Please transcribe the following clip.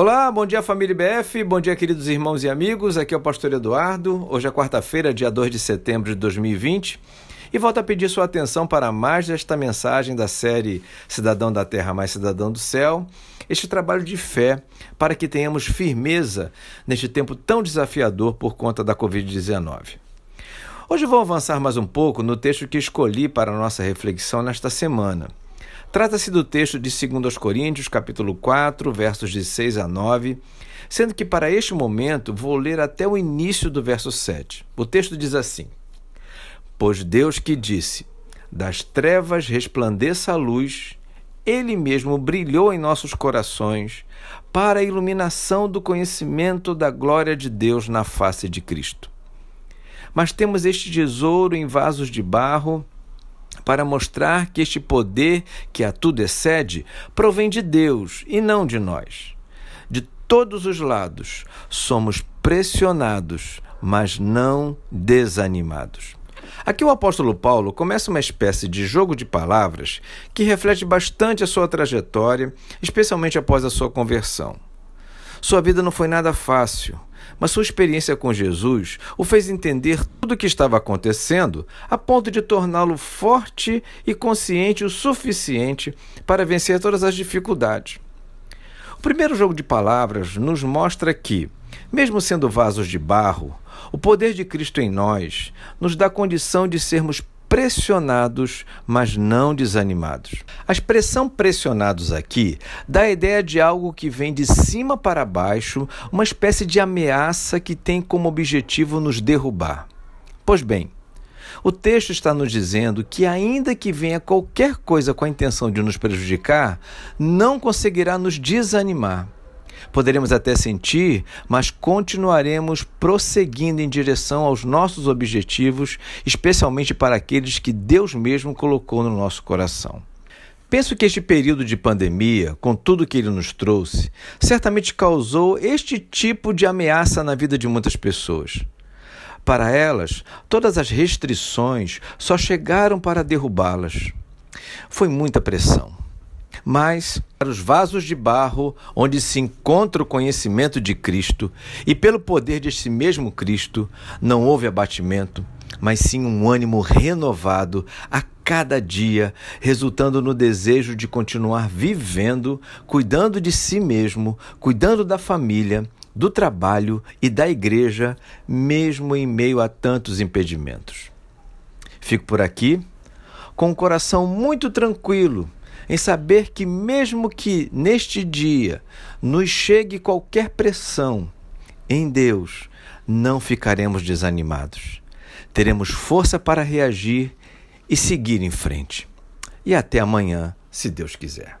Olá, bom dia família BF, bom dia queridos irmãos e amigos, aqui é o pastor Eduardo, hoje é quarta-feira, dia 2 de setembro de 2020 e volto a pedir sua atenção para mais esta mensagem da série Cidadão da Terra mais Cidadão do Céu, este trabalho de fé para que tenhamos firmeza neste tempo tão desafiador por conta da Covid-19. Hoje vou avançar mais um pouco no texto que escolhi para a nossa reflexão nesta semana. Trata-se do texto de 2 Coríntios, capítulo 4, versos de 6 a 9, sendo que para este momento vou ler até o início do verso 7. O texto diz assim: Pois Deus que disse: Das trevas resplandeça a luz, ele mesmo brilhou em nossos corações para a iluminação do conhecimento da glória de Deus na face de Cristo. Mas temos este tesouro em vasos de barro para mostrar que este poder que a tudo excede provém de Deus e não de nós. De todos os lados somos pressionados, mas não desanimados. Aqui o apóstolo Paulo começa uma espécie de jogo de palavras que reflete bastante a sua trajetória, especialmente após a sua conversão. Sua vida não foi nada fácil, mas sua experiência com Jesus o fez entender tudo o que estava acontecendo a ponto de torná-lo forte e consciente o suficiente para vencer todas as dificuldades. O primeiro jogo de palavras nos mostra que, mesmo sendo vasos de barro, o poder de Cristo em nós nos dá condição de sermos pressionados, mas não desanimados. A expressão pressionados aqui dá a ideia de algo que vem de cima para baixo, uma espécie de ameaça que tem como objetivo nos derrubar. Pois bem, o texto está nos dizendo que, ainda que venha qualquer coisa com a intenção de nos prejudicar, não conseguirá nos desanimar. Poderemos até sentir, mas continuaremos prosseguindo em direção aos nossos objetivos, especialmente para aqueles que Deus mesmo colocou no nosso coração. Penso que este período de pandemia, com tudo que ele nos trouxe, certamente causou este tipo de ameaça na vida de muitas pessoas. Para elas, todas as restrições só chegaram para derrubá-las. Foi muita pressão mas para os vasos de barro onde se encontra o conhecimento de Cristo, e pelo poder deste mesmo Cristo, não houve abatimento, mas sim um ânimo renovado a cada dia, resultando no desejo de continuar vivendo, cuidando de si mesmo, cuidando da família, do trabalho e da igreja, mesmo em meio a tantos impedimentos. Fico por aqui com o coração muito tranquilo em saber que, mesmo que neste dia nos chegue qualquer pressão, em Deus não ficaremos desanimados. Teremos força para reagir e seguir em frente. E até amanhã, se Deus quiser.